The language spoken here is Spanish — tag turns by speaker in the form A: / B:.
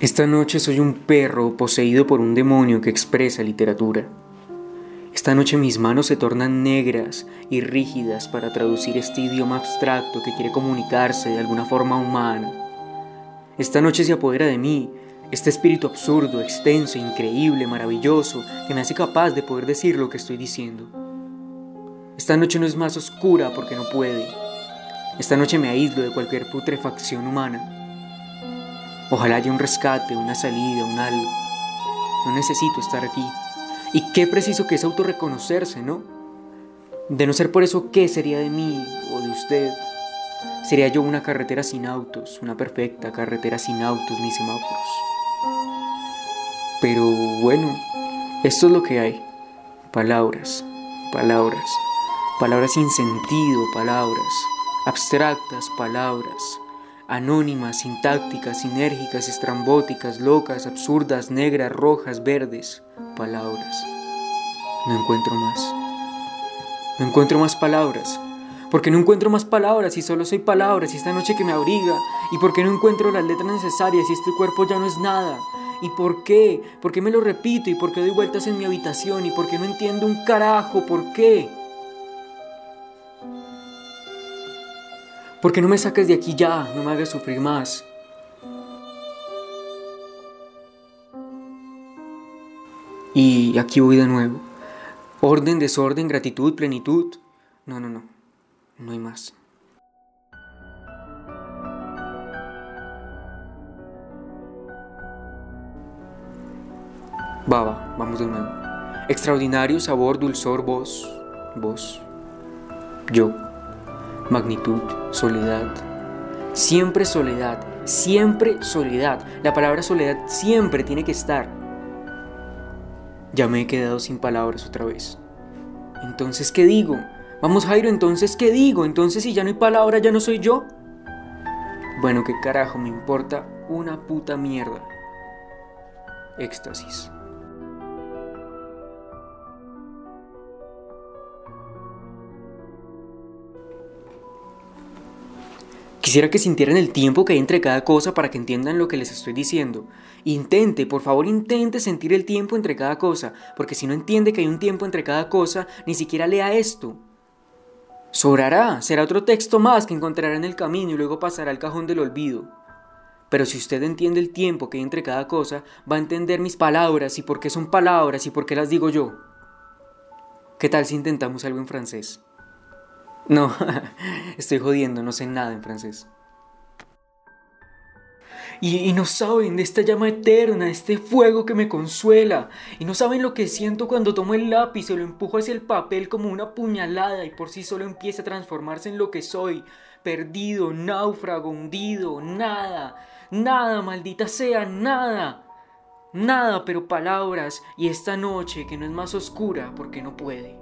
A: Esta noche soy un perro poseído por un demonio que expresa literatura. Esta noche mis manos se tornan negras y rígidas para traducir este idioma abstracto que quiere comunicarse de alguna forma humana. Esta noche se apodera de mí este espíritu absurdo, extenso, increíble, maravilloso, que me hace capaz de poder decir lo que estoy diciendo. Esta noche no es más oscura porque no puede. Esta noche me aíslo de cualquier putrefacción humana. Ojalá haya un rescate, una salida, un algo. No necesito estar aquí. Y qué preciso que es autorreconocerse, ¿no? De no ser por eso, ¿qué sería de mí o de usted? Sería yo una carretera sin autos, una perfecta carretera sin autos ni semáforos. Pero bueno, esto es lo que hay. Palabras, palabras, palabras sin sentido, palabras, abstractas palabras, anónimas, sintácticas, sinérgicas, estrambóticas, locas, absurdas, negras, rojas, verdes, palabras. No encuentro más. No encuentro más palabras. Porque no encuentro más palabras y solo soy palabras y esta noche que me abriga. Y porque no encuentro las letras necesarias y este cuerpo ya no es nada. ¿Y por qué? ¿Por qué me lo repito? ¿Y por qué doy vueltas en mi habitación? ¿Y por qué no entiendo un carajo? ¿Por qué? ¿Por qué no me saques de aquí ya? No me hagas sufrir más. Y aquí voy de nuevo. Orden, desorden, gratitud, plenitud. No, no, no. No hay más. Baba, vamos de nuevo. Extraordinario sabor, dulzor, voz, voz. Yo magnitud, soledad. Siempre soledad, siempre soledad. La palabra soledad siempre tiene que estar. Ya me he quedado sin palabras otra vez. Entonces, ¿qué digo? Vamos Jairo, entonces, ¿qué digo? Entonces, si ya no hay palabra, ya no soy yo. Bueno, ¿qué carajo me importa una puta mierda? Éxtasis. Quisiera que sintieran el tiempo que hay entre cada cosa para que entiendan lo que les estoy diciendo. Intente, por favor, intente sentir el tiempo entre cada cosa, porque si no entiende que hay un tiempo entre cada cosa, ni siquiera lea esto. Sobrará, será otro texto más que encontrará en el camino y luego pasará al cajón del olvido. Pero si usted entiende el tiempo que hay entre cada cosa, va a entender mis palabras y por qué son palabras y por qué las digo yo. ¿Qué tal si intentamos algo en francés? No, estoy jodiendo, no sé nada en francés. Y, no saben de esta llama eterna, este fuego que me consuela. Y no saben lo que siento cuando tomo el lápiz y lo empujo hacia el papel como una puñalada y por sí solo empieza a transformarse en lo que soy. Perdido, náufrago, hundido, nada, nada, maldita sea, nada. Nada, pero palabras y esta noche que no es más oscura porque no puede.